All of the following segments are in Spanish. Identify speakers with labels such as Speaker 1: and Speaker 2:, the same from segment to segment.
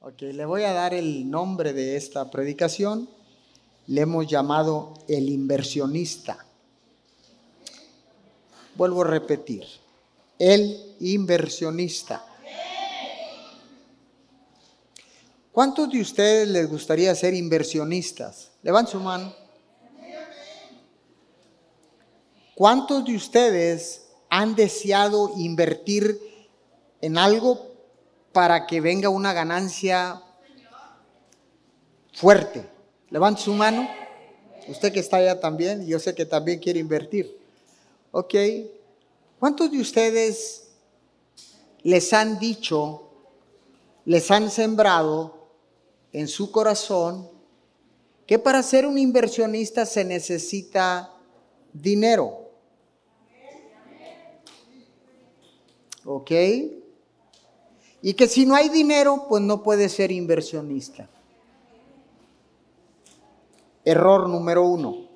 Speaker 1: Ok, le voy a dar el nombre de esta predicación. Le hemos llamado el inversionista. Vuelvo a repetir, el inversionista. ¿Cuántos de ustedes les gustaría ser inversionistas? Levanten su mano. ¿Cuántos de ustedes han deseado invertir en algo para que venga una ganancia fuerte? Levante su mano. Usted que está allá también, yo sé que también quiere invertir. Ok. ¿Cuántos de ustedes les han dicho, les han sembrado en su corazón que para ser un inversionista se necesita dinero? ¿Ok? Y que si no hay dinero, pues no puede ser inversionista. Error número uno.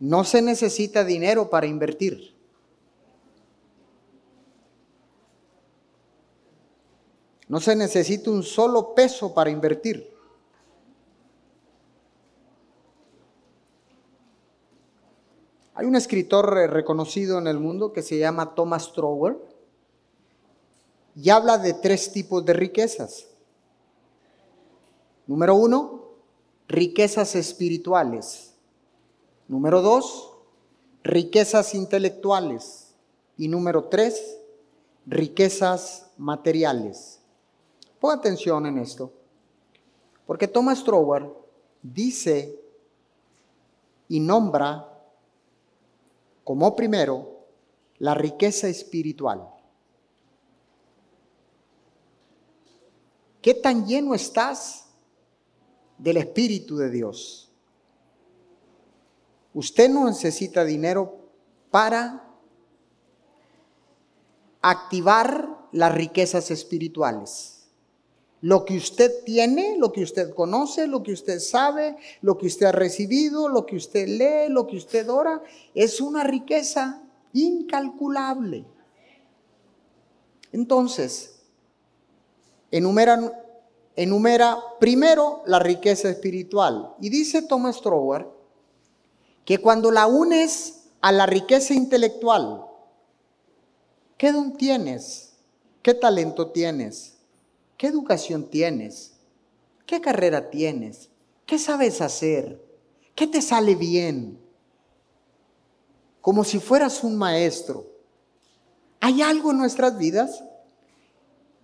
Speaker 1: No se necesita dinero para invertir. No se necesita un solo peso para invertir. Hay un escritor reconocido en el mundo que se llama Thomas Trower y habla de tres tipos de riquezas. Número uno, riquezas espirituales. Número dos, riquezas intelectuales. Y número tres, riquezas materiales. Ponga atención en esto, porque Thomas Trower dice y nombra como primero la riqueza espiritual. ¿Qué tan lleno estás del Espíritu de Dios? Usted no necesita dinero para activar las riquezas espirituales. Lo que usted tiene, lo que usted conoce, lo que usted sabe, lo que usted ha recibido, lo que usted lee, lo que usted ora, es una riqueza incalculable. Entonces, enumera, enumera primero la riqueza espiritual. Y dice Thomas Trower que cuando la unes a la riqueza intelectual, ¿qué don tienes? ¿Qué talento tienes? ¿Qué educación tienes? ¿Qué carrera tienes? ¿Qué sabes hacer? ¿Qué te sale bien? Como si fueras un maestro. Hay algo en nuestras vidas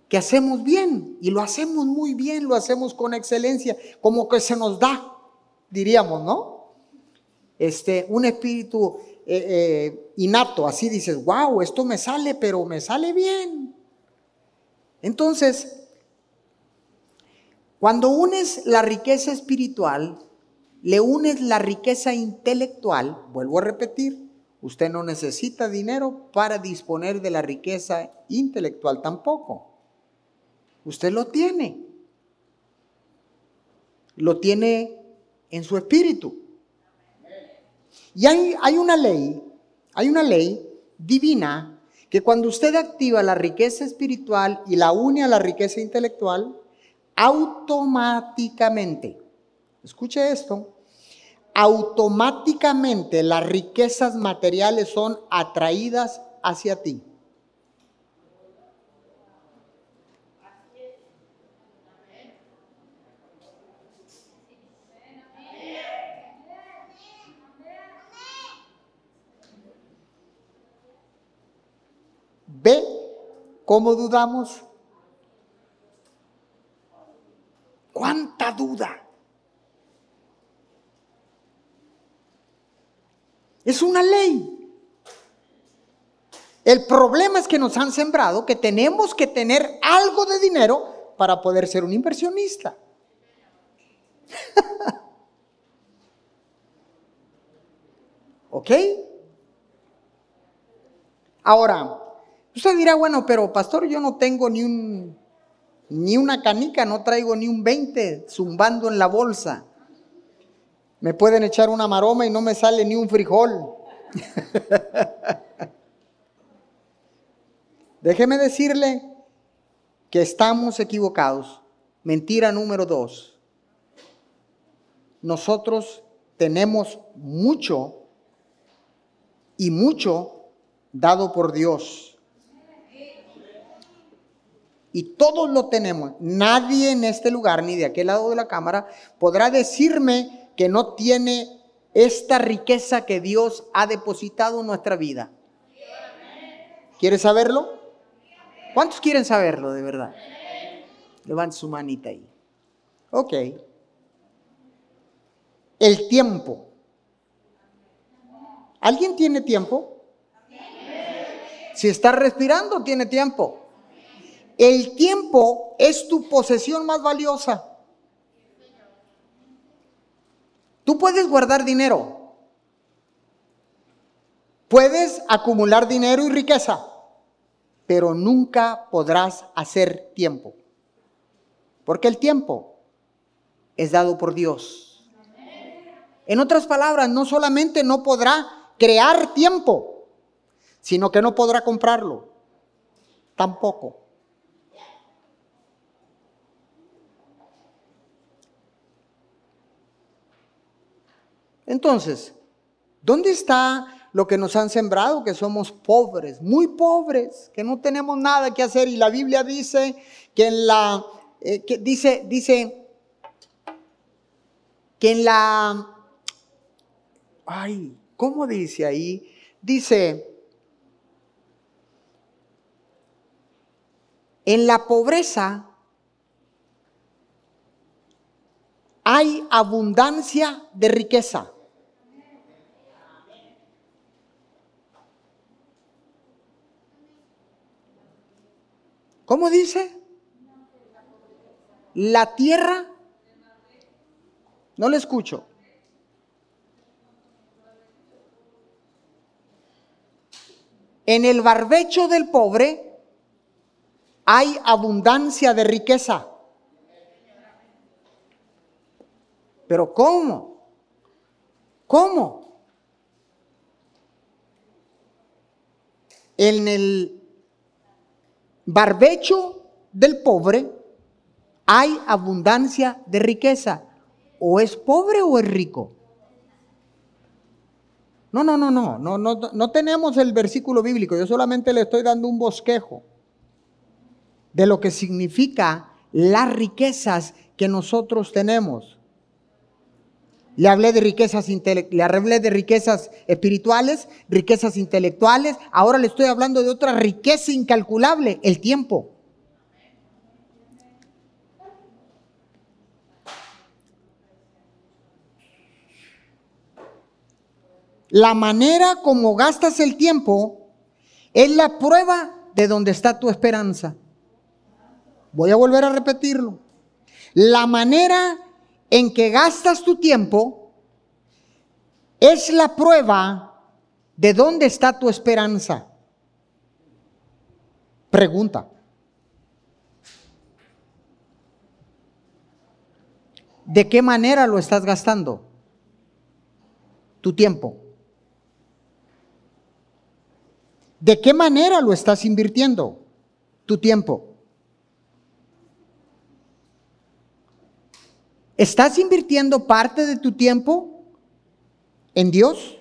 Speaker 1: que hacemos bien y lo hacemos muy bien, lo hacemos con excelencia, como que se nos da, diríamos, ¿no? Este, un espíritu eh, eh, innato, así dices, wow, esto me sale, pero me sale bien. Entonces, cuando unes la riqueza espiritual, le unes la riqueza intelectual, vuelvo a repetir, usted no necesita dinero para disponer de la riqueza intelectual tampoco. Usted lo tiene. Lo tiene en su espíritu. Y hay, hay una ley, hay una ley divina que cuando usted activa la riqueza espiritual y la une a la riqueza intelectual, automáticamente, escuche esto, automáticamente las riquezas materiales son atraídas hacia ti. ¿Ve cómo dudamos? ¿Cuánta duda? Es una ley. El problema es que nos han sembrado que tenemos que tener algo de dinero para poder ser un inversionista. ¿Ok? Ahora, usted dirá, bueno, pero pastor, yo no tengo ni un ni una canica, no traigo ni un 20 zumbando en la bolsa. Me pueden echar una maroma y no me sale ni un frijol. Déjeme decirle que estamos equivocados. Mentira número dos. Nosotros tenemos mucho y mucho dado por Dios. Y todos lo tenemos. Nadie en este lugar ni de aquel lado de la cámara podrá decirme que no tiene esta riqueza que Dios ha depositado en nuestra vida. ¿Quieres saberlo? ¿Cuántos quieren saberlo de verdad? Levante su manita ahí. Ok. El tiempo. ¿Alguien tiene tiempo? Si está respirando, tiene tiempo. El tiempo es tu posesión más valiosa. Tú puedes guardar dinero. Puedes acumular dinero y riqueza, pero nunca podrás hacer tiempo. Porque el tiempo es dado por Dios. En otras palabras, no solamente no podrá crear tiempo, sino que no podrá comprarlo. Tampoco. Entonces, ¿dónde está lo que nos han sembrado? Que somos pobres, muy pobres, que no tenemos nada que hacer. Y la Biblia dice que en la, eh, que dice, dice, que en la, ay, ¿cómo dice ahí? Dice, en la pobreza hay abundancia de riqueza. ¿Cómo dice? La tierra. No le escucho. En el barbecho del pobre hay abundancia de riqueza. Pero ¿cómo? ¿Cómo? En el barbecho del pobre hay abundancia de riqueza. O es pobre o es rico. No, no, no, no, no, no, no tenemos el versículo bíblico. Yo solamente le estoy dando un bosquejo de lo que significa las riquezas que nosotros tenemos. Le hablé de riquezas, le hablé de riquezas espirituales, riquezas intelectuales. Ahora le estoy hablando de otra riqueza incalculable, el tiempo. La manera como gastas el tiempo es la prueba de donde está tu esperanza. Voy a volver a repetirlo. La manera en que gastas tu tiempo es la prueba de dónde está tu esperanza. Pregunta. ¿De qué manera lo estás gastando? Tu tiempo. ¿De qué manera lo estás invirtiendo? Tu tiempo. ¿Estás invirtiendo parte de tu tiempo en Dios?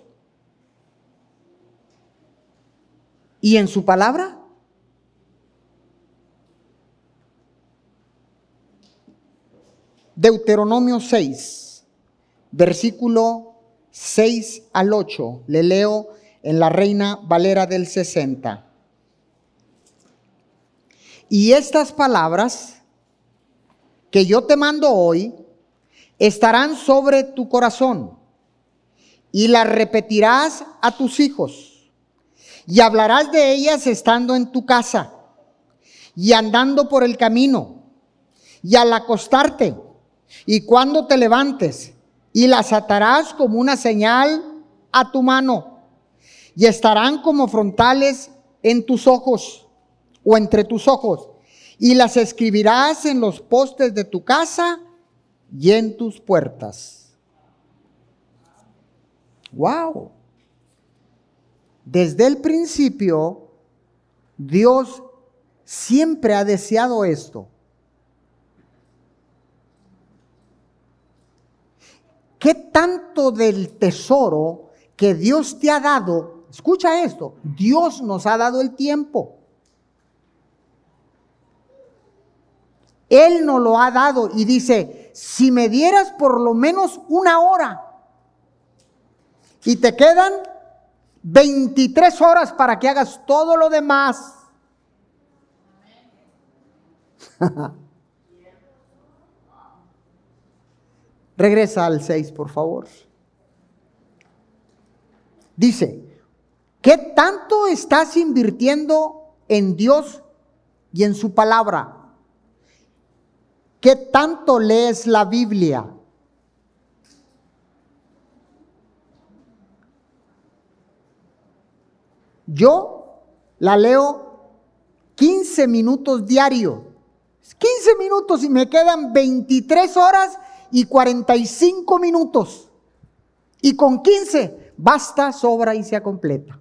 Speaker 1: ¿Y en su palabra? Deuteronomio 6, versículo 6 al 8. Le leo en la Reina Valera del 60. Y estas palabras que yo te mando hoy estarán sobre tu corazón y las repetirás a tus hijos. Y hablarás de ellas estando en tu casa y andando por el camino y al acostarte. Y cuando te levantes y las atarás como una señal a tu mano y estarán como frontales en tus ojos o entre tus ojos. Y las escribirás en los postes de tu casa y en tus puertas. Wow. Desde el principio, Dios siempre ha deseado esto. ¿Qué tanto del tesoro que Dios te ha dado? Escucha esto, Dios nos ha dado el tiempo. Él nos lo ha dado y dice, si me dieras por lo menos una hora y te quedan 23 horas para que hagas todo lo demás. Regresa al 6, por favor. Dice, ¿qué tanto estás invirtiendo en Dios y en su palabra? ¿Qué tanto lees la Biblia? Yo la leo 15 minutos diario. 15 minutos y me quedan 23 horas y 45 minutos. Y con 15 basta, sobra y se completa.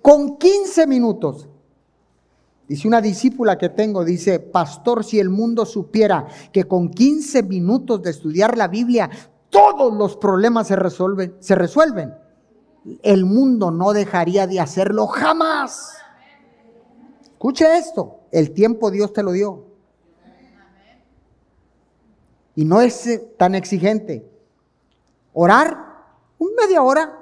Speaker 1: Con 15 minutos. Dice una discípula que tengo, dice, pastor, si el mundo supiera que con 15 minutos de estudiar la Biblia todos los problemas se resuelven, se resuelven, el mundo no dejaría de hacerlo jamás. Escuche esto, el tiempo Dios te lo dio. Y no es eh, tan exigente. Orar, media hora,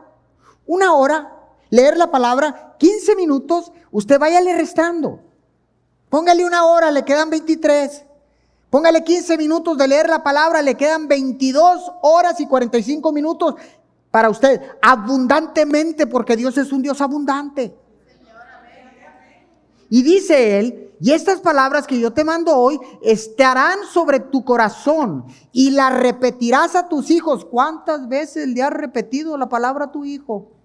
Speaker 1: una hora, leer la palabra, 15 minutos, usted váyale restando. Póngale una hora, le quedan 23. Póngale 15 minutos de leer la palabra, le quedan 22 horas y 45 minutos para usted, abundantemente, porque Dios es un Dios abundante. Y dice él, y estas palabras que yo te mando hoy estarán sobre tu corazón y las repetirás a tus hijos. ¿Cuántas veces le has repetido la palabra a tu hijo?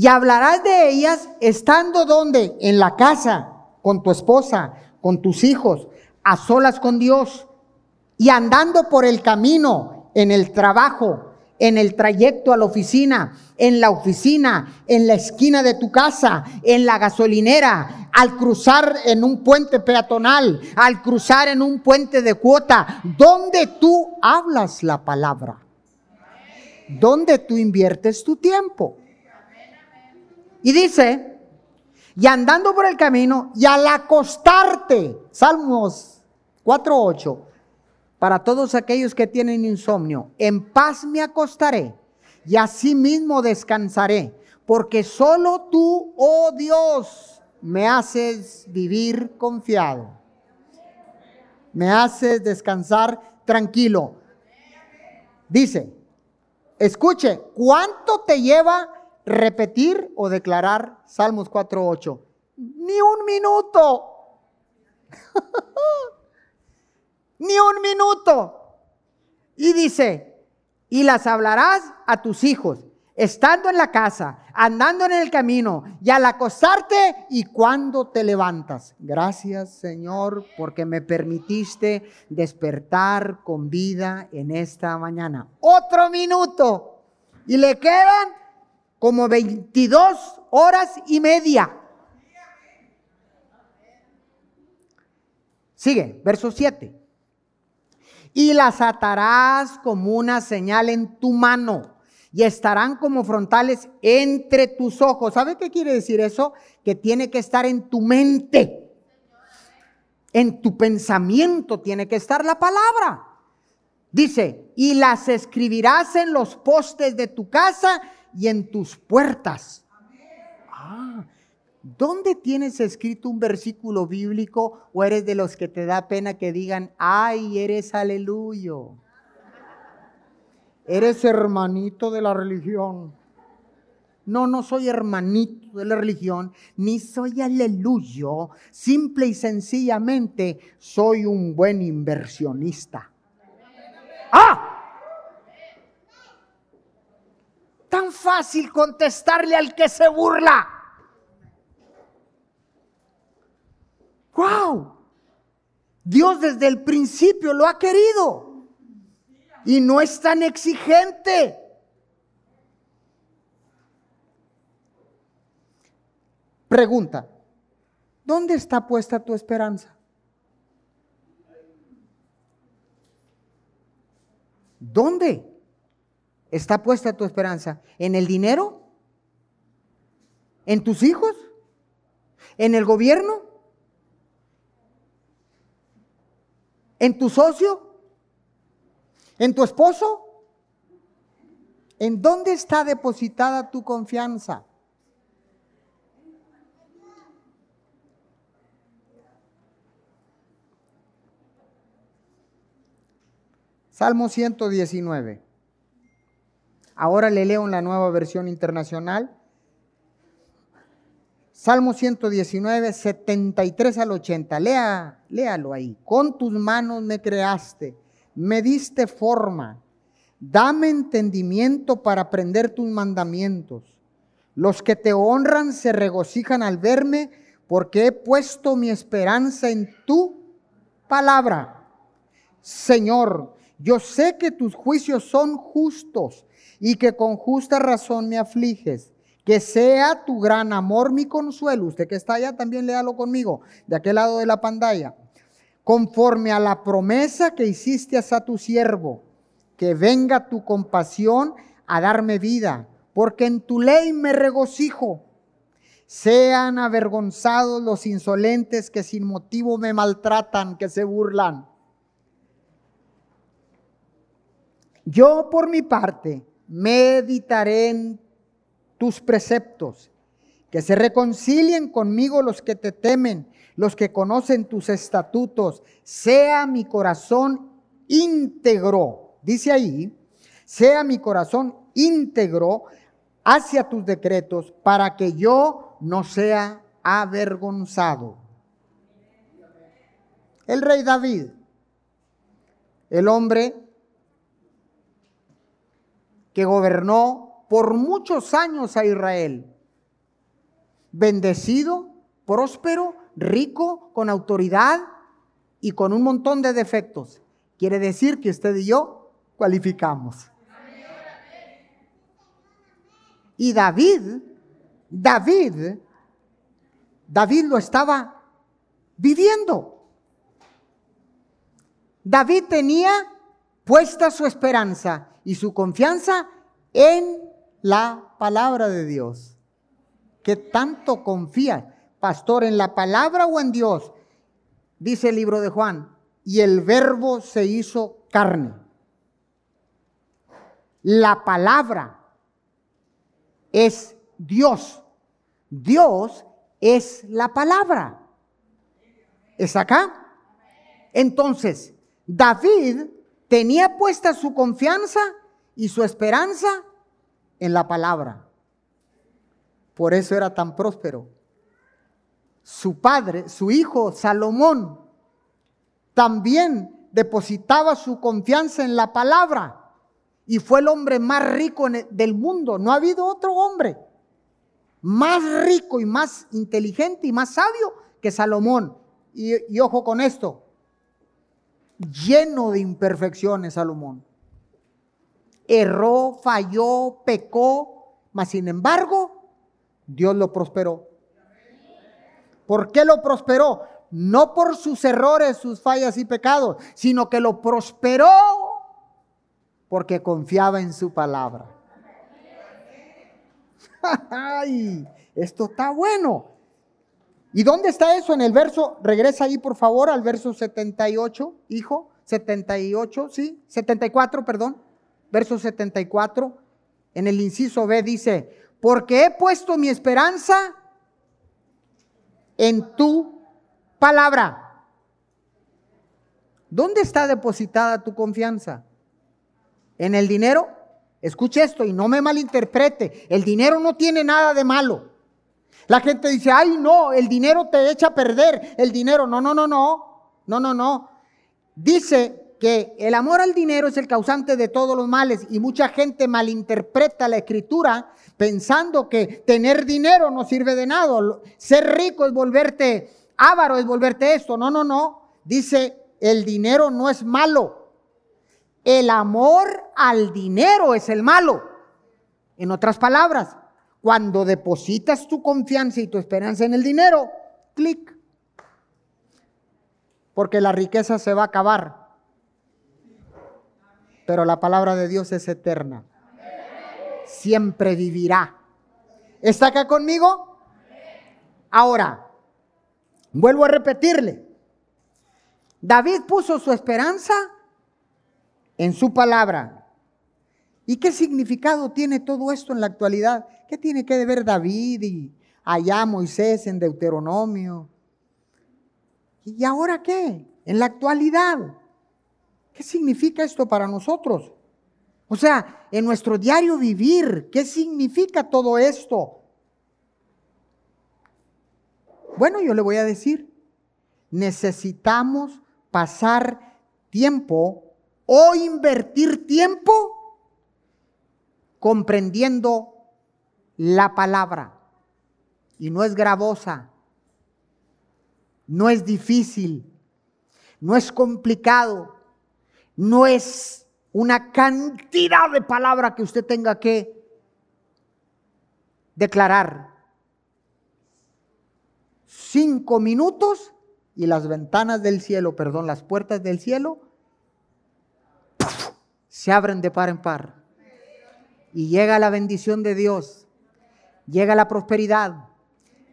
Speaker 1: Y hablarás de ellas estando donde? En la casa, con tu esposa, con tus hijos, a solas con Dios y andando por el camino, en el trabajo, en el trayecto a la oficina, en la oficina, en la esquina de tu casa, en la gasolinera, al cruzar en un puente peatonal, al cruzar en un puente de cuota, donde tú hablas la palabra, donde tú inviertes tu tiempo. Y dice, y andando por el camino, y al acostarte, Salmos 4.8, para todos aquellos que tienen insomnio, en paz me acostaré y asimismo descansaré, porque solo tú, oh Dios, me haces vivir confiado. Me haces descansar tranquilo. Dice, escuche, ¿cuánto te lleva repetir o declarar Salmos 4.8? Ni un minuto. Ni un minuto. Y dice, y las hablarás a tus hijos, estando en la casa, andando en el camino, y al acostarte y cuando te levantas. Gracias Señor porque me permitiste despertar con vida en esta mañana. Otro minuto. Y le quedan como 22 horas y media. Sigue, verso 7. Y las atarás como una señal en tu mano y estarán como frontales entre tus ojos. ¿Sabe qué quiere decir eso? Que tiene que estar en tu mente. En tu pensamiento tiene que estar la palabra. Dice, y las escribirás en los postes de tu casa y en tus puertas. Ah, ¿Dónde tienes escrito un versículo bíblico o eres de los que te da pena que digan, ay, eres aleluyo? Eres hermanito de la religión. No, no soy hermanito de la religión, ni soy aleluyo. Simple y sencillamente soy un buen inversionista. ¡Ah! Tan fácil contestarle al que se burla. ¡Wow! Dios desde el principio lo ha querido y no es tan exigente. Pregunta, ¿dónde está puesta tu esperanza? ¿Dónde? Está puesta tu esperanza? ¿En el dinero? ¿En tus hijos? ¿En el gobierno? ¿En tu socio? ¿En tu esposo? ¿En dónde está depositada tu confianza? Salmo 119. Ahora le leo en la nueva versión internacional. Salmo 119, 73 al 80. Lea, léalo ahí. Con tus manos me creaste, me diste forma. Dame entendimiento para aprender tus mandamientos. Los que te honran se regocijan al verme, porque he puesto mi esperanza en tu palabra. Señor, yo sé que tus juicios son justos y que con justa razón me afliges. Que sea tu gran amor mi consuelo. Usted que está allá también léalo conmigo, de aquel lado de la pantalla. Conforme a la promesa que hiciste a tu siervo, que venga tu compasión a darme vida, porque en tu ley me regocijo. Sean avergonzados los insolentes que sin motivo me maltratan, que se burlan. Yo por mi parte meditaré en tus preceptos, que se reconcilien conmigo los que te temen, los que conocen tus estatutos, sea mi corazón íntegro, dice ahí, sea mi corazón íntegro hacia tus decretos, para que yo no sea avergonzado. El rey David, el hombre que gobernó por muchos años a Israel. Bendecido, próspero, rico, con autoridad y con un montón de defectos. Quiere decir que usted y yo cualificamos. Y David, David, David lo estaba viviendo. David tenía puesta su esperanza y su confianza en la palabra de Dios. ¿Qué tanto confía, pastor, en la palabra o en Dios? Dice el libro de Juan, y el verbo se hizo carne. La palabra es Dios. Dios es la palabra. ¿Es acá? Entonces, David tenía puesta su confianza y su esperanza en la palabra. Por eso era tan próspero. Su padre, su hijo Salomón, también depositaba su confianza en la palabra y fue el hombre más rico del mundo. No ha habido otro hombre más rico y más inteligente y más sabio que Salomón. Y, y ojo con esto, lleno de imperfecciones, Salomón. Erró, falló, pecó, mas sin embargo, Dios lo prosperó. ¿Por qué lo prosperó? No por sus errores, sus fallas y pecados, sino que lo prosperó porque confiaba en su palabra. Ay, esto está bueno. ¿Y dónde está eso? En el verso, regresa ahí por favor al verso 78, hijo, 78, sí, 74, perdón, verso 74, en el inciso B dice, porque he puesto mi esperanza en tu palabra. ¿Dónde está depositada tu confianza? ¿En el dinero? Escuche esto y no me malinterprete. El dinero no tiene nada de malo. La gente dice, ay no, el dinero te echa a perder. El dinero, no, no, no, no, no, no, no. Dice que el amor al dinero es el causante de todos los males y mucha gente malinterpreta la escritura pensando que tener dinero no sirve de nada. Ser rico es volverte avaro, es volverte esto. No, no, no. Dice, el dinero no es malo. El amor al dinero es el malo. En otras palabras, Cuando depositas tu confianza y tu esperanza en el dinero, clic. Porque la riqueza se va a acabar. Pero la palabra de Dios es eterna. Siempre vivirá. ¿Está acá conmigo? Ahora, vuelvo a repetirle. David puso su esperanza en su palabra. ¿Y qué significado tiene todo esto en la actualidad? ¿Qué tiene que ver David y allá Moisés en Deuteronomio? ¿Y ahora qué? En la actualidad. ¿Qué significa esto para nosotros? O sea, en nuestro diario vivir, ¿qué significa todo esto? Bueno, yo le voy a decir, necesitamos pasar tiempo o invertir tiempo comprendiendo la palabra. Y no es gravosa, no es difícil, no es complicado, no es una cantidad de palabra que usted tenga que declarar. Cinco minutos y las ventanas del cielo, perdón, las puertas del cielo se abren de par en par. Y llega la bendición de Dios, llega la prosperidad,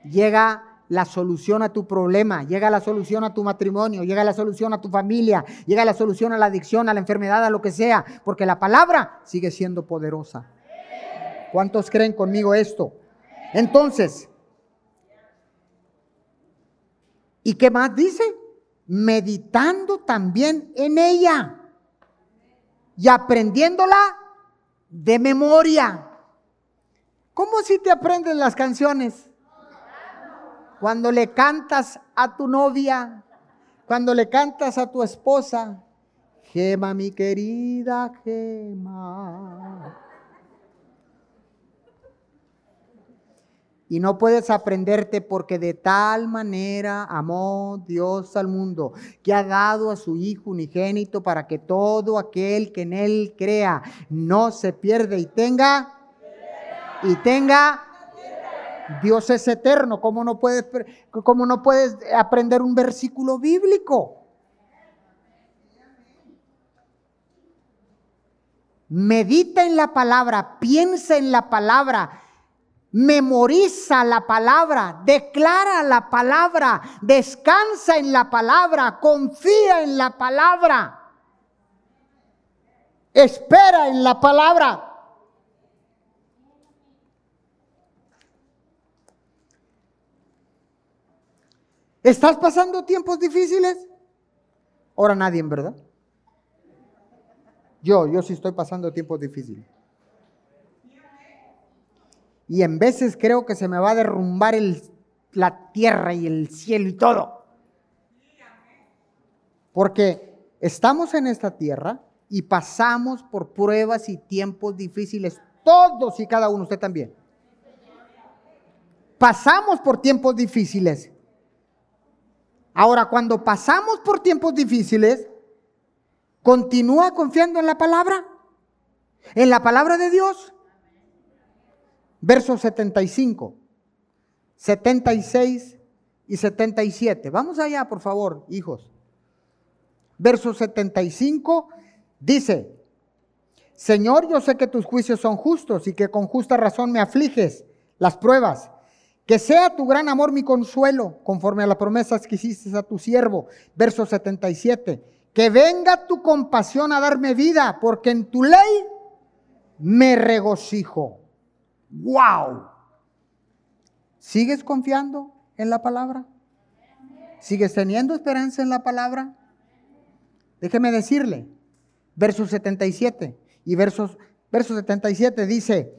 Speaker 1: llega la solución a tu problema, llega la solución a tu matrimonio, llega la solución a tu familia, llega la solución a la adicción, a la enfermedad, a lo que sea, porque la palabra sigue siendo poderosa. ¿Cuántos creen conmigo esto? Entonces, ¿Y qué más dice? Meditando también en ella y aprendiéndola de memoria. ¿Cómo si te aprendes las canciones? Cuando le cantas a tu novia, cuando le cantas a tu esposa, Gema, mi querida Gema. Y no puedes aprenderte porque de tal manera amó Dios al mundo, que ha dado a su Hijo unigénito para que todo aquel que en Él crea no se pierda y tenga, y tenga, Dios es eterno. ¿Cómo no puedes, cómo no puedes aprender un versículo bíblico? Medita en la palabra, piensa en la palabra memoriza la palabra, declara la palabra, descansa en la palabra, confía en la palabra, espera en la palabra. ¿Estás pasando tiempos difíciles? Ahora nadie, en verdad. Yo, yo sí estoy pasando tiempos difíciles. Y en veces creo que se me va a derrumbar la tierra y el cielo y todo. Porque estamos en esta tierra y pasamos por pruebas y tiempos difíciles, todos y cada uno, usted también. Pasamos por tiempos difíciles. Ahora, cuando pasamos por tiempos difíciles, continúa confiando en la palabra, en la palabra de Dios. Versos 75, 76 y 77. Vamos allá, por favor, hijos. Verso 75 dice, Señor, yo sé que tus juicios son justos y que con justa razón me afliges las pruebas. Que sea tu gran amor mi consuelo, conforme a las promesas que hiciste a tu siervo. Verso 77. Que venga tu compasión a darme vida, porque en tu ley me regocijo. ¡Wow! ¿Sigues confiando en la palabra? ¿Sigues teniendo esperanza en la palabra? Déjeme decirle, verso 77 y versos, verso 77 dice,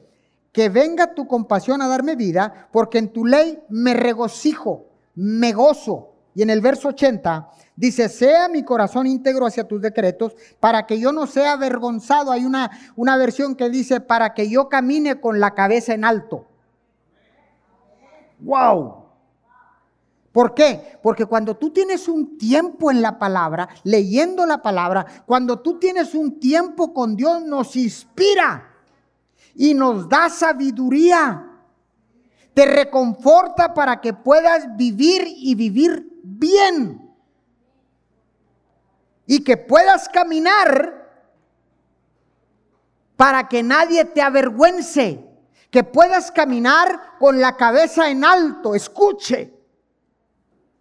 Speaker 1: que venga tu compasión a darme vida, porque en tu ley me regocijo, me gozo. Y en el verso 80 dice, sea mi corazón íntegro hacia tus decretos, para que yo no sea avergonzado. Hay una, una versión que dice, para que yo camine con la cabeza en alto. ¡Wow! ¿Por qué? Porque cuando tú tienes un tiempo en la palabra, leyendo la palabra, cuando tú tienes un tiempo con Dios, nos inspira y nos da sabiduría te reconforta para que puedas vivir y vivir bien. Y que puedas caminar para que nadie te avergüence. Que puedas caminar con la cabeza en alto. Escuche.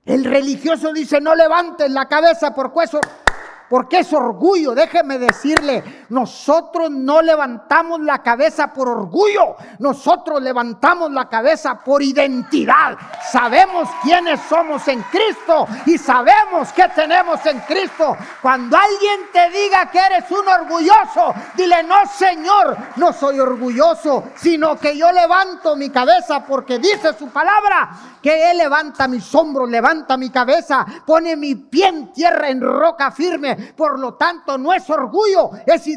Speaker 1: El religioso dice, no levantes la cabeza por eso porque es orgullo. Déjeme decirle, nosotros no levantamos la cabeza por orgullo, nosotros levantamos la cabeza por identidad. Sabemos quiénes somos en Cristo y sabemos qué tenemos en Cristo. Cuando alguien te diga que eres un orgulloso, dile, no Señor, no soy orgulloso, sino que yo levanto mi cabeza porque dice su palabra que Él levanta mis hombros, levanta mi cabeza, pone mi pie en tierra, en roca firme por lo tanto, no es orgullo, es identidad.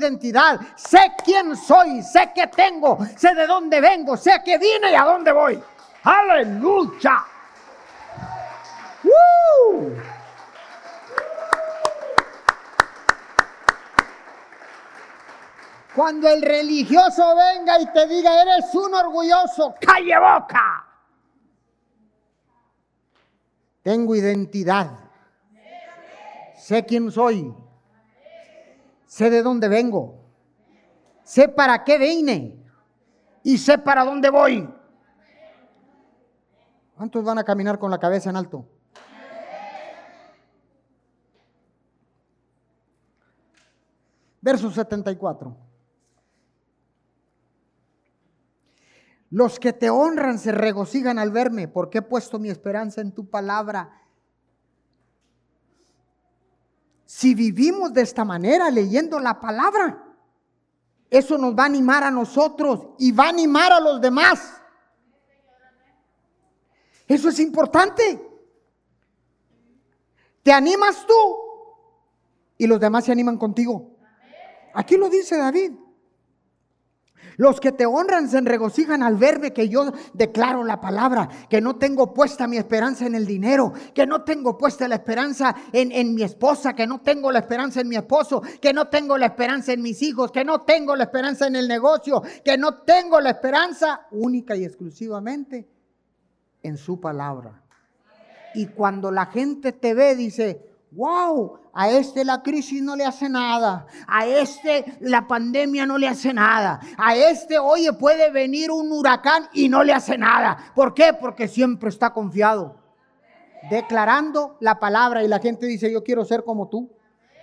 Speaker 1: Sé quién soy, sé qué tengo, sé de dónde vengo, sé que vine y a dónde voy. Aleluya. Cuando el religioso venga y te diga, eres un orgulloso, calle boca. Tengo identidad. Sé quién soy. Sé de dónde vengo. Sé para qué vine. Y sé para dónde voy. ¿Cuántos van a caminar con la cabeza en alto? Verso 74. Los que te honran se regocijan al verme, porque he puesto mi esperanza en tu palabra. Si vivimos de esta manera, leyendo la palabra, eso nos va a animar a nosotros y va a animar a los demás. Eso es importante. Te animas tú y los demás se animan contigo. Aquí lo dice David. Los que te honran se regocijan al verme que yo declaro la palabra, que no tengo puesta mi esperanza en el dinero, que no tengo puesta la esperanza en, en mi esposa, que no tengo la esperanza en mi esposo, que no tengo la esperanza en mis hijos, que no tengo la esperanza en el negocio, que no tengo la esperanza única y exclusivamente en su palabra. Y cuando la gente te ve, dice, wow, a este la crisis no le hace nada, a este la pandemia no le hace nada, a este, oye, puede venir un huracán y no le hace nada. ¿Por qué? Porque siempre está confiado, declarando la palabra y la gente dice, yo quiero ser como tú,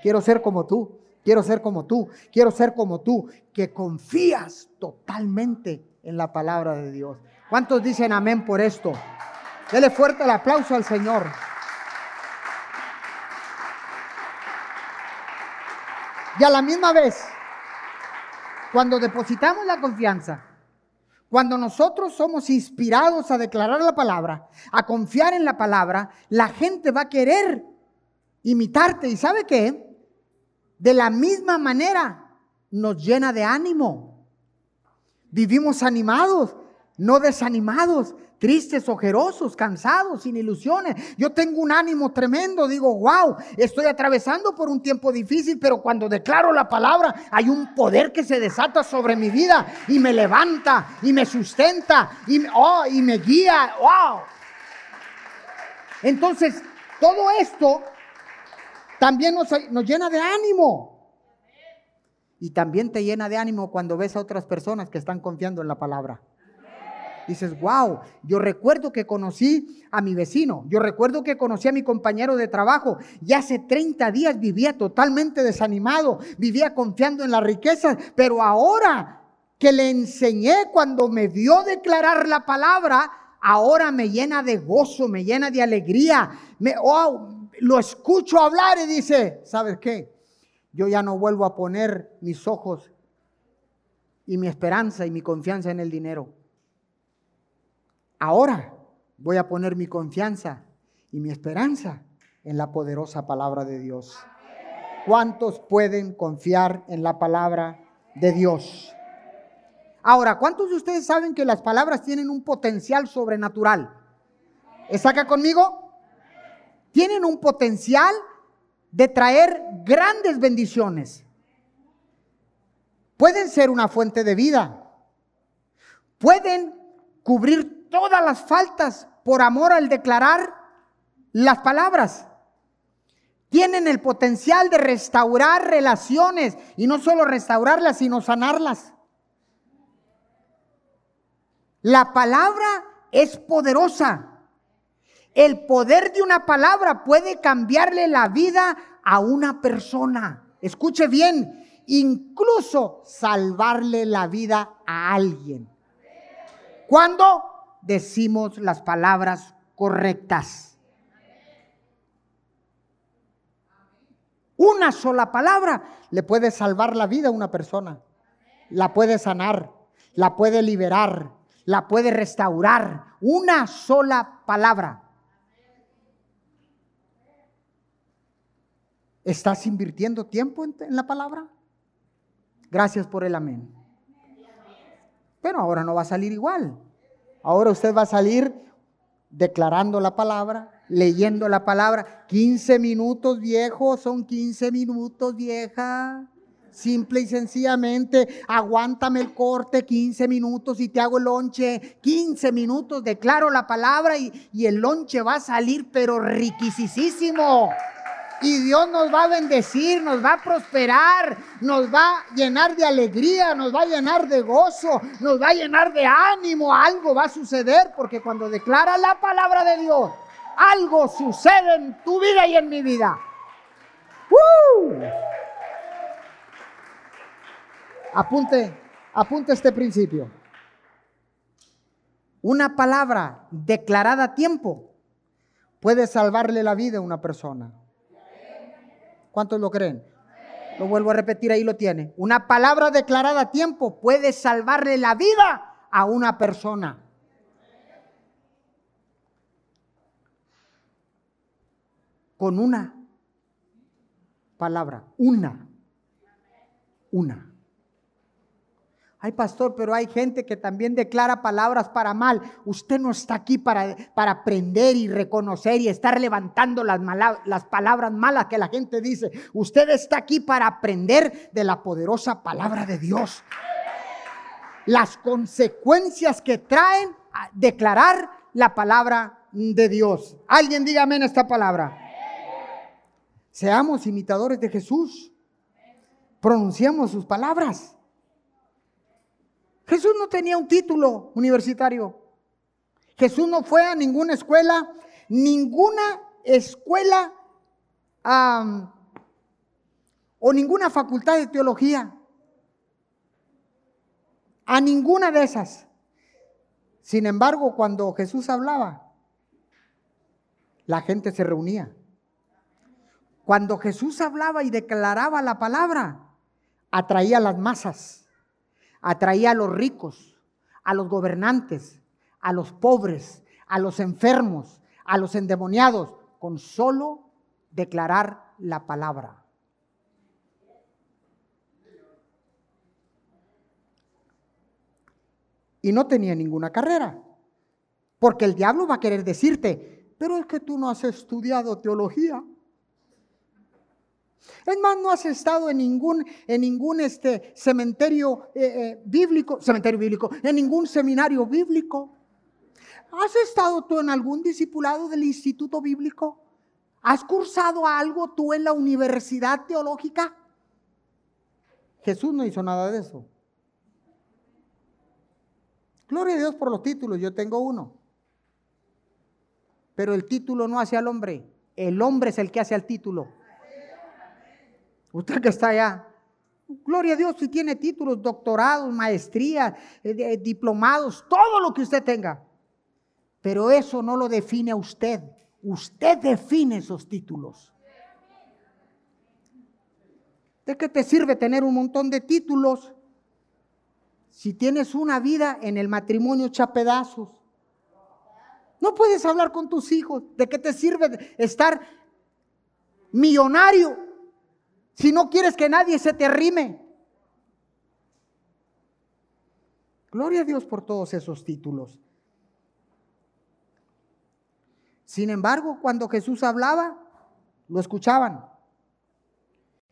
Speaker 1: quiero ser como tú, quiero ser como tú, quiero ser como tú, que confías totalmente en la palabra de Dios. ¿Cuántos dicen amén por esto? Dele fuerte el aplauso al Señor. Y a la misma vez, cuando depositamos la confianza, cuando nosotros somos inspirados a declarar la palabra, a confiar en la palabra, la gente va a querer imitarte. ¿Y sabe qué? De la misma manera nos llena de ánimo. Vivimos animados, no desanimados tristes, ojerosos, cansados, sin ilusiones. Yo tengo un ánimo tremendo, digo, wow, estoy atravesando por un tiempo difícil, pero cuando declaro la palabra, hay un poder que se desata sobre mi vida y me levanta y me sustenta y, oh, me guía, wow. Entonces, todo esto también nos llena de ánimo. Y también te llena de ánimo cuando ves a otras personas que están confiando en la palabra. Dices, wow, yo recuerdo que conocí a mi vecino, yo recuerdo que conocí a mi compañero de trabajo y hace 30 días vivía totalmente desanimado, vivía confiando en la riqueza, pero ahora que le enseñé cuando me vio declarar la palabra, ahora me llena de gozo, me llena de alegría, me, oh, lo escucho hablar y dice, ¿sabes qué? Yo ya no vuelvo a poner mis ojos y mi esperanza y mi confianza en el dinero. Ahora voy a poner mi confianza y mi esperanza en la poderosa palabra de Dios. ¿Cuántos pueden confiar en la palabra de Dios? Ahora, ¿cuántos de ustedes saben que las palabras tienen un potencial sobrenatural? ¿Está acá conmigo? Tienen un potencial de traer grandes bendiciones. Pueden ser una fuente de vida. Pueden cubrir todas las faltas por amor al declarar las palabras. Tienen el potencial de restaurar relaciones y no solo restaurarlas, sino sanarlas. La palabra es poderosa. El poder de una palabra puede cambiarle la vida a una persona. Escuche bien, incluso salvarle la vida a alguien. Cuando decimos las palabras correctas. Una sola palabra le puede salvar la vida a una persona. La puede sanar, la puede liberar, la puede restaurar. Una sola palabra. ¿Estás invirtiendo tiempo en, la palabra? Gracias por el amén. Pero ahora no va a salir igual. Ahora usted va a salir declarando la palabra, leyendo la palabra. 15 minutos, viejo, son 15 minutos, vieja. Simple y sencillamente, aguántame el corte 15 minutos y te hago el lonche. 15 minutos, declaro la palabra y, el lonche va a salir, pero riquisísimo. Y Dios nos va a bendecir, nos va a prosperar, nos va a llenar de alegría, nos va a llenar de gozo, nos va a llenar de ánimo. Algo va a suceder porque cuando declara la palabra de Dios, algo sucede en tu vida y en mi vida. Apunte, apunte este principio. Una palabra declarada a tiempo puede salvarle la vida a una persona. ¿Cuántos lo creen? Lo vuelvo a repetir, ahí lo tiene. Una palabra declarada a tiempo puede salvarle la vida a una persona. Con una palabra, una, una. Ay, pastor, pero hay gente que también declara palabras para mal. Usted no está aquí para, para aprender y reconocer y estar levantando las, las palabras malas que la gente dice. Usted está aquí para aprender de la poderosa palabra de Dios. Las consecuencias que traen a declarar la palabra de Dios. Alguien dígame en esta palabra. Seamos imitadores de Jesús. Pronunciamos sus palabras. Jesús no tenía un título universitario. Jesús no fue a ninguna escuela, ninguna escuela o ninguna facultad de teología. A ninguna de esas. Sin embargo, cuando Jesús hablaba, la gente se reunía. Cuando Jesús hablaba y declaraba la palabra, atraía a las masas atraía a los ricos, a los gobernantes, a los pobres, a los enfermos, a los endemoniados, con solo declarar la palabra. Y no tenía ninguna carrera, porque el diablo va a querer decirte, pero es que tú no has estudiado teología. Es más, no has estado en ningún, en ningún este, cementerio eh, eh, bíblico, cementerio bíblico, en ningún seminario bíblico. ¿Has estado tú en algún discipulado del instituto bíblico? ¿Has cursado algo tú en la universidad teológica? Jesús no hizo nada de eso. Gloria a Dios por los títulos, yo tengo uno. Pero el título no hace al hombre, el hombre es el que hace al título. Usted que está allá. Gloria a Dios si tiene títulos, doctorados, maestrías, eh, diplomados, todo lo que usted tenga. Pero eso no lo define a usted. Usted define esos títulos. ¿De qué te sirve tener un montón de títulos si tienes una vida en el matrimonio hecha pedazos? No puedes hablar con tus hijos. ¿De qué te sirve estar millonario si no quieres que nadie se te arrime. Gloria a Dios por todos esos títulos. Sin embargo, cuando Jesús hablaba, lo escuchaban.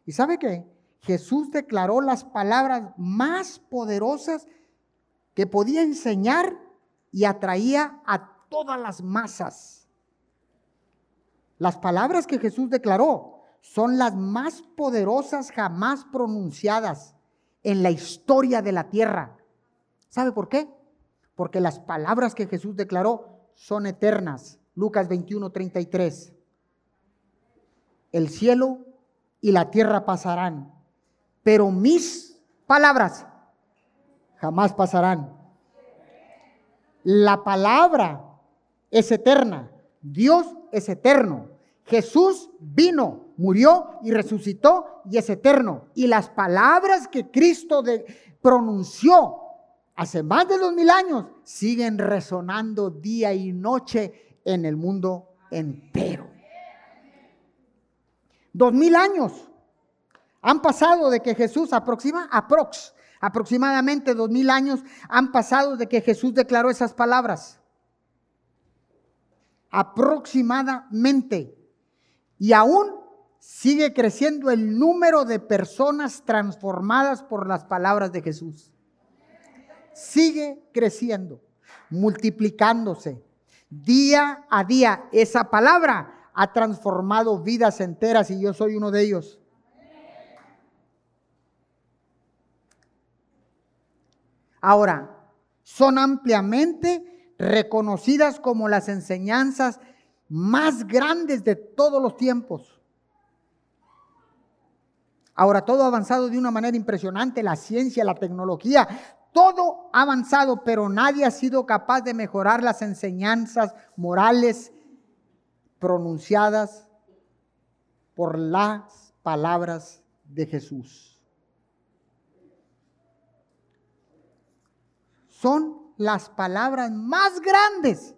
Speaker 1: ¿Y sabe qué? Jesús declaró las palabras más poderosas que podía enseñar y atraía a todas las masas. Las palabras que Jesús declaró son las más poderosas jamás pronunciadas en la historia de la tierra. ¿Sabe por qué? Porque las palabras que Jesús declaró son eternas. Lucas 21, 33. El cielo y la tierra pasarán, pero mis palabras jamás pasarán. La palabra es eterna. Dios es eterno. Jesús vino, murió y resucitó y es eterno. Y las palabras que Cristo pronunció hace más de dos mil años siguen resonando día y noche en el mundo entero. Dos mil años han pasado de que Jesús aproxima, aprox, aproximadamente dos mil años han pasado de que Jesús declaró esas palabras. Aproximadamente. Y aún sigue creciendo el número de personas transformadas por las palabras de Jesús sigue creciendo, multiplicándose. Día a día, esa palabra ha transformado vidas enteras y yo soy uno de ellos. Ahora, son ampliamente reconocidas como las enseñanzas más grandes de todos los tiempos. Ahora, todo ha avanzado de una manera impresionante, la ciencia, la tecnología, todo ha avanzado, pero nadie ha sido capaz de mejorar las enseñanzas morales pronunciadas por las palabras de Jesús. Son las palabras más grandes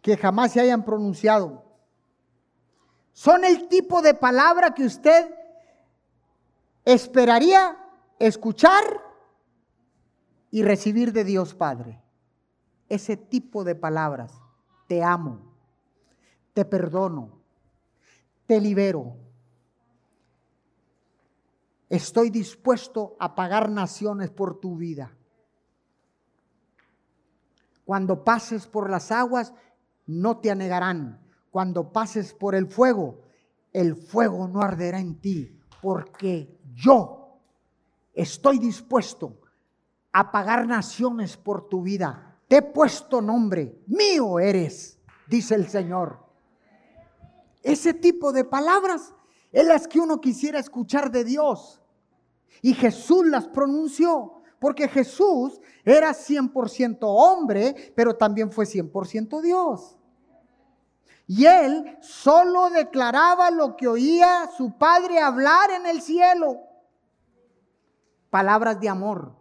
Speaker 1: que jamás se hayan pronunciado. Son el tipo de palabra que usted esperaría escuchar y recibir de Dios Padre ese tipo de palabras. Te amo, te perdono, te libero. Estoy dispuesto a pagar naciones por tu vida. Cuando pases por las aguas, no te anegarán. Cuando pases por el fuego, el fuego no arderá en ti, porque yo estoy dispuesto apagar naciones por tu vida. Te he puesto nombre, mío eres, dice el Señor. Ese tipo de palabras es las que uno quisiera escuchar de Dios. Y Jesús las pronunció, porque Jesús era 100% hombre, pero también fue 100% Dios. Y él solo declaraba lo que oía su padre hablar en el cielo. Palabras de amor,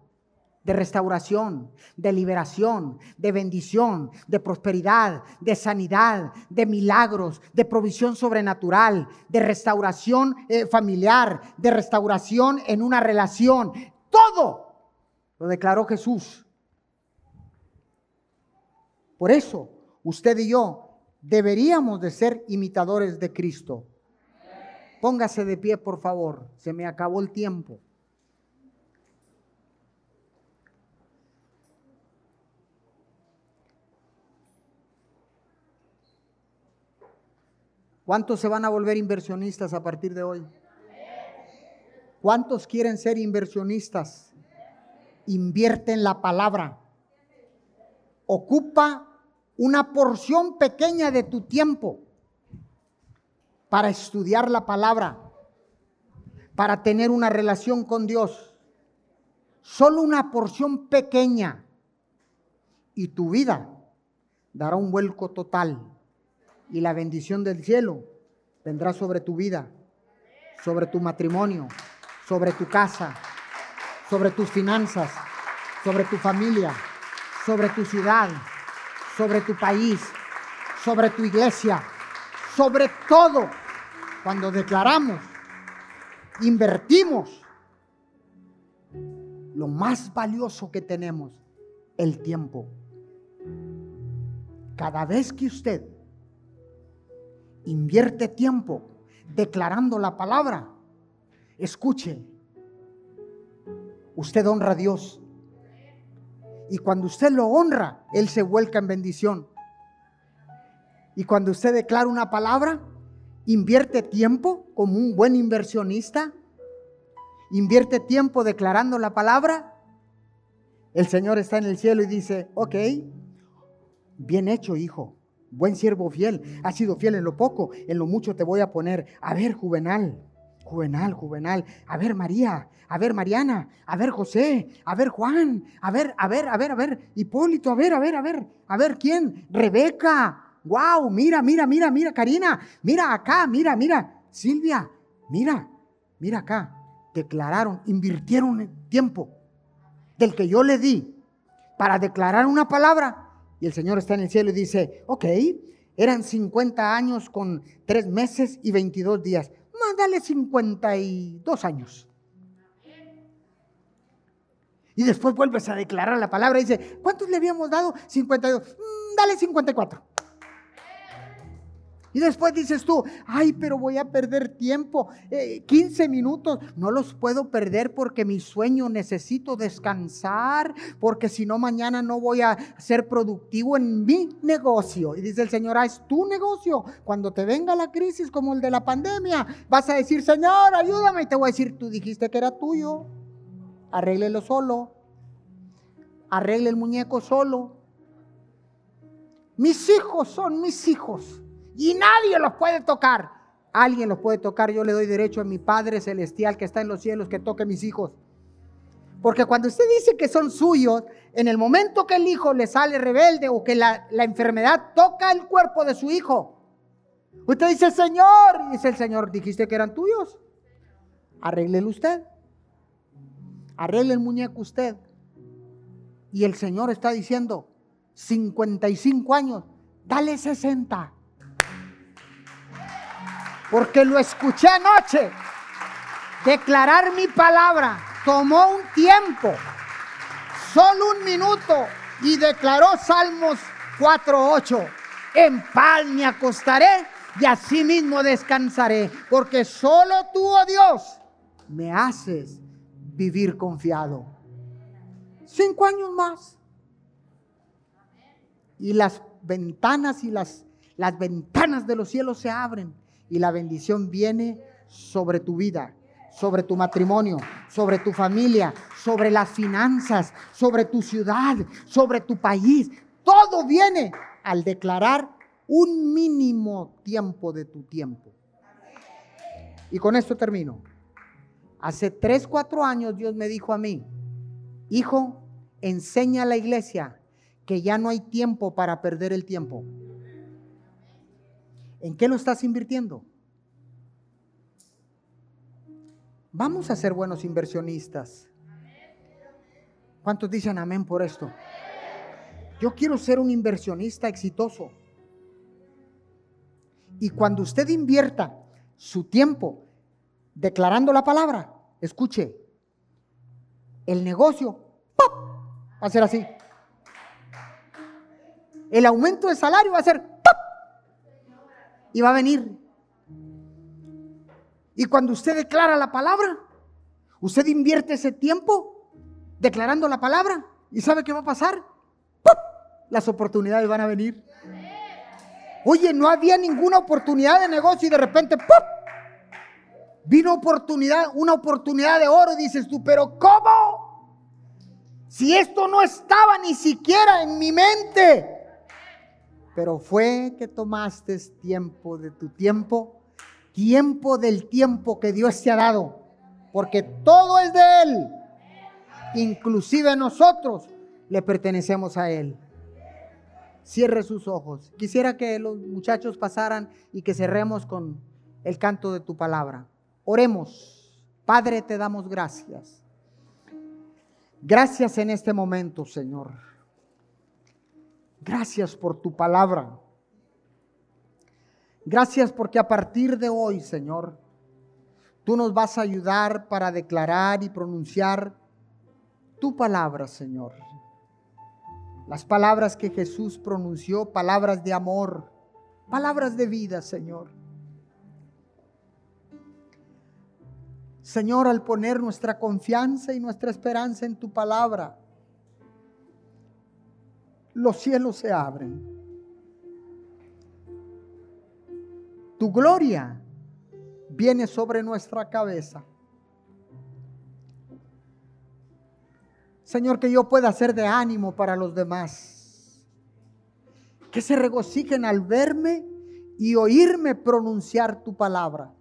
Speaker 1: de restauración, de liberación, de bendición, de prosperidad, de sanidad, de milagros, de provisión sobrenatural, de restauración eh, familiar, de restauración en una relación. Todo lo declaró Jesús. Por eso, usted y yo deberíamos de ser imitadores de Cristo. Póngase de pie, por favor. Se me acabó el tiempo. ¿Cuántos se van a volver inversionistas a partir de hoy? ¿Cuántos quieren ser inversionistas? Invierte en la palabra. Ocupa una porción pequeña de tu tiempo para estudiar la palabra, para tener una relación con Dios. Solo una porción pequeña y tu vida dará un vuelco total y la bendición del cielo vendrá sobre tu vida, sobre tu matrimonio, sobre tu casa, sobre tus finanzas, sobre tu familia, sobre tu ciudad, sobre tu país, sobre tu iglesia, sobre todo cuando declaramos, invertimos lo más valioso que tenemos, el tiempo. Cada vez que usted invierte tiempo declarando la palabra, escuche, usted honra a Dios. Y cuando usted lo honra, Él se vuelca en bendición. Y cuando usted declara una palabra, invierte tiempo como un buen inversionista, invierte tiempo declarando la palabra, el Señor está en el cielo y dice, ok, bien hecho hijo, buen siervo fiel, has sido fiel en lo poco, en lo mucho te voy a poner. A ver, Juvenal, Juvenal, Juvenal, a ver María, a ver Mariana, a ver José, a ver Juan, a ver, a ver, a ver, a ver, Hipólito, a ver, a ver, a ver, a ver quién, Rebeca, wow, mira, mira, mira, mira, Karina, mira acá, mira, mira, Silvia, mira, mira acá, declararon, invirtieron tiempo del que yo le di para declarar una palabra. Y el Señor está en el cielo y dice, ok, eran 50 años con 3 meses y 22 días dale 52 años. Y después vuelves a declarar la palabra y dice, ¿cuántos le habíamos dado? 52. Mm, dale 54. Y después dices tú, ay, pero voy a perder tiempo, 15 eh, minutos, no los puedo perder porque mi sueño necesito descansar, porque si no mañana no voy a ser productivo en mi negocio. Y dice el Señor, ah, es tu negocio. Cuando te venga la crisis como el de la pandemia, vas a decir, Señor, ayúdame. Y te voy a decir, tú dijiste que era tuyo, arréglelo solo, arregle el muñeco solo. Mis hijos son mis hijos y nadie los puede tocar. Alguien los puede tocar. Yo le doy derecho a mi Padre Celestial que está en los cielos que toque mis hijos. Porque cuando usted dice que son suyos, en el momento que el hijo le sale rebelde o que la, enfermedad toca el cuerpo de su hijo, usted dice, Señor, dice el Señor, dijiste que eran tuyos. Arréglelo usted. Arregle el muñeco usted. Y el Señor está diciendo, 55 años, dale 60 porque lo escuché anoche. Declarar mi palabra tomó un tiempo, solo un minuto, y declaró Salmos 4.8. En paz me acostaré y así mismo descansaré, porque solo tú, oh Dios, me haces vivir confiado. Cinco años más. Y las ventanas y las, las ventanas de los cielos se abren y la bendición viene sobre tu vida, sobre tu matrimonio, sobre tu familia, sobre las finanzas, sobre tu ciudad, sobre tu país. Todo viene al declarar un mínimo tiempo de tu tiempo. Y con esto termino. Hace tres, cuatro años Dios me dijo a mí, hijo, enseña a la iglesia que ya no hay tiempo para perder el tiempo. ¿En qué lo estás invirtiendo? Vamos a ser buenos inversionistas. ¿Cuántos dicen amén por esto? Yo quiero ser un inversionista exitoso. Y cuando usted invierta su tiempo declarando la palabra, escuche, el negocio va a ser así. El aumento de salario va a ser y va a venir. Y cuando usted declara la palabra, usted invierte ese tiempo declarando la palabra. ¿Y sabe qué va a pasar? Las oportunidades van a venir. Oye, no había ninguna oportunidad de negocio y de repente vino oportunidad, una oportunidad de oro. Y dices tú, pero ¿cómo? Si esto no estaba ni siquiera en mi mente pero fue que tomaste tiempo de tu tiempo, tiempo del tiempo que Dios te ha dado, porque todo es de Él, inclusive nosotros le pertenecemos a Él. Cierre sus ojos. Quisiera que los muchachos pasaran y que cerremos con el canto de tu palabra. Oremos. Padre, te damos gracias. Gracias en este momento, Señor. Gracias por tu palabra. Gracias porque a partir de hoy, Señor, tú nos vas a ayudar para declarar y pronunciar tu palabra, Señor. Las palabras que Jesús pronunció, palabras de amor, palabras de vida, Señor. Señor, al poner nuestra confianza y nuestra esperanza en tu palabra, los cielos se abren. Tu gloria viene sobre nuestra cabeza. Señor, que yo pueda ser de ánimo para los demás. Que se regocijen al verme y oírme pronunciar tu palabra.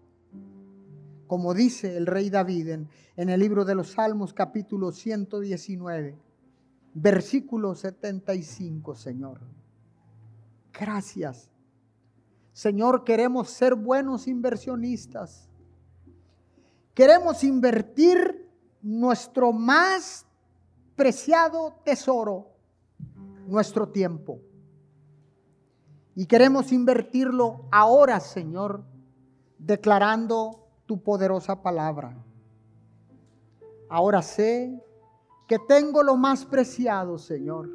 Speaker 1: Como dice el rey David en, en el libro de los Salmos capítulo 119 versículo 75, Señor. Gracias. Señor, queremos ser buenos inversionistas. Queremos invertir nuestro más preciado tesoro, nuestro tiempo. Y queremos invertirlo ahora, Señor, declarando tu poderosa palabra. Ahora sé que tengo lo más preciado, Señor,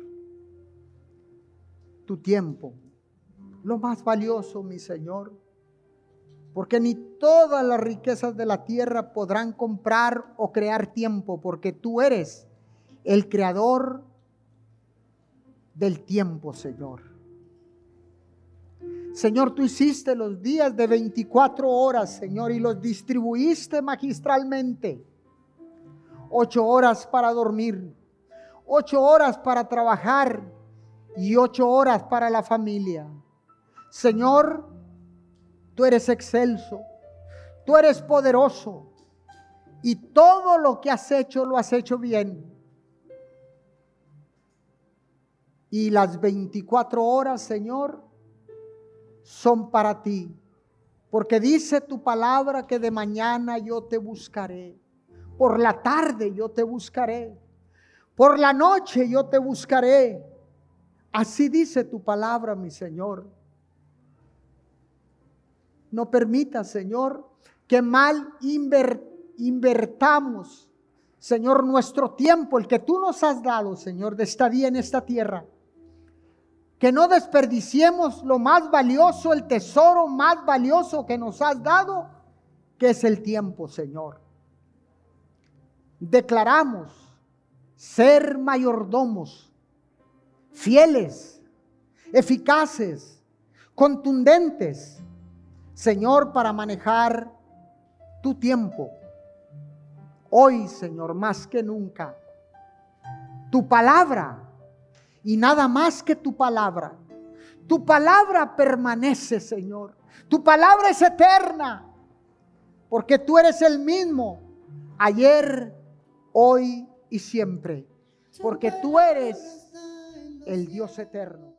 Speaker 1: tu tiempo, lo más valioso, mi Señor, porque ni todas las riquezas de la tierra podrán comprar o crear tiempo, porque tú eres el creador del tiempo, Señor. Señor, tú hiciste los días de 24 horas, Señor, y los distribuiste magistralmente ocho horas para dormir, ocho horas para trabajar y ocho horas para la familia. Señor, tú eres excelso, tú eres poderoso y todo lo que has hecho lo has hecho bien. Y las 24 horas, Señor, son para ti. Porque dice tu palabra que de mañana yo te buscaré. Por la tarde yo te buscaré. Por la noche yo te buscaré. Así dice tu palabra, mi Señor. No permita, Señor, que mal invertamos, Señor, nuestro tiempo, el que tú nos has dado, Señor, de estadía en esta tierra. Que no desperdiciemos lo más valioso, el tesoro más valioso que nos has dado, que es el tiempo, Señor declaramos ser mayordomos, fieles, eficaces, contundentes, Señor, para manejar tu tiempo. Hoy, Señor, más que nunca, tu palabra y nada más que tu palabra. Tu palabra permanece, Señor. Tu palabra es eterna, porque tú eres el mismo ayer, hoy y siempre, porque tú eres el Dios eterno.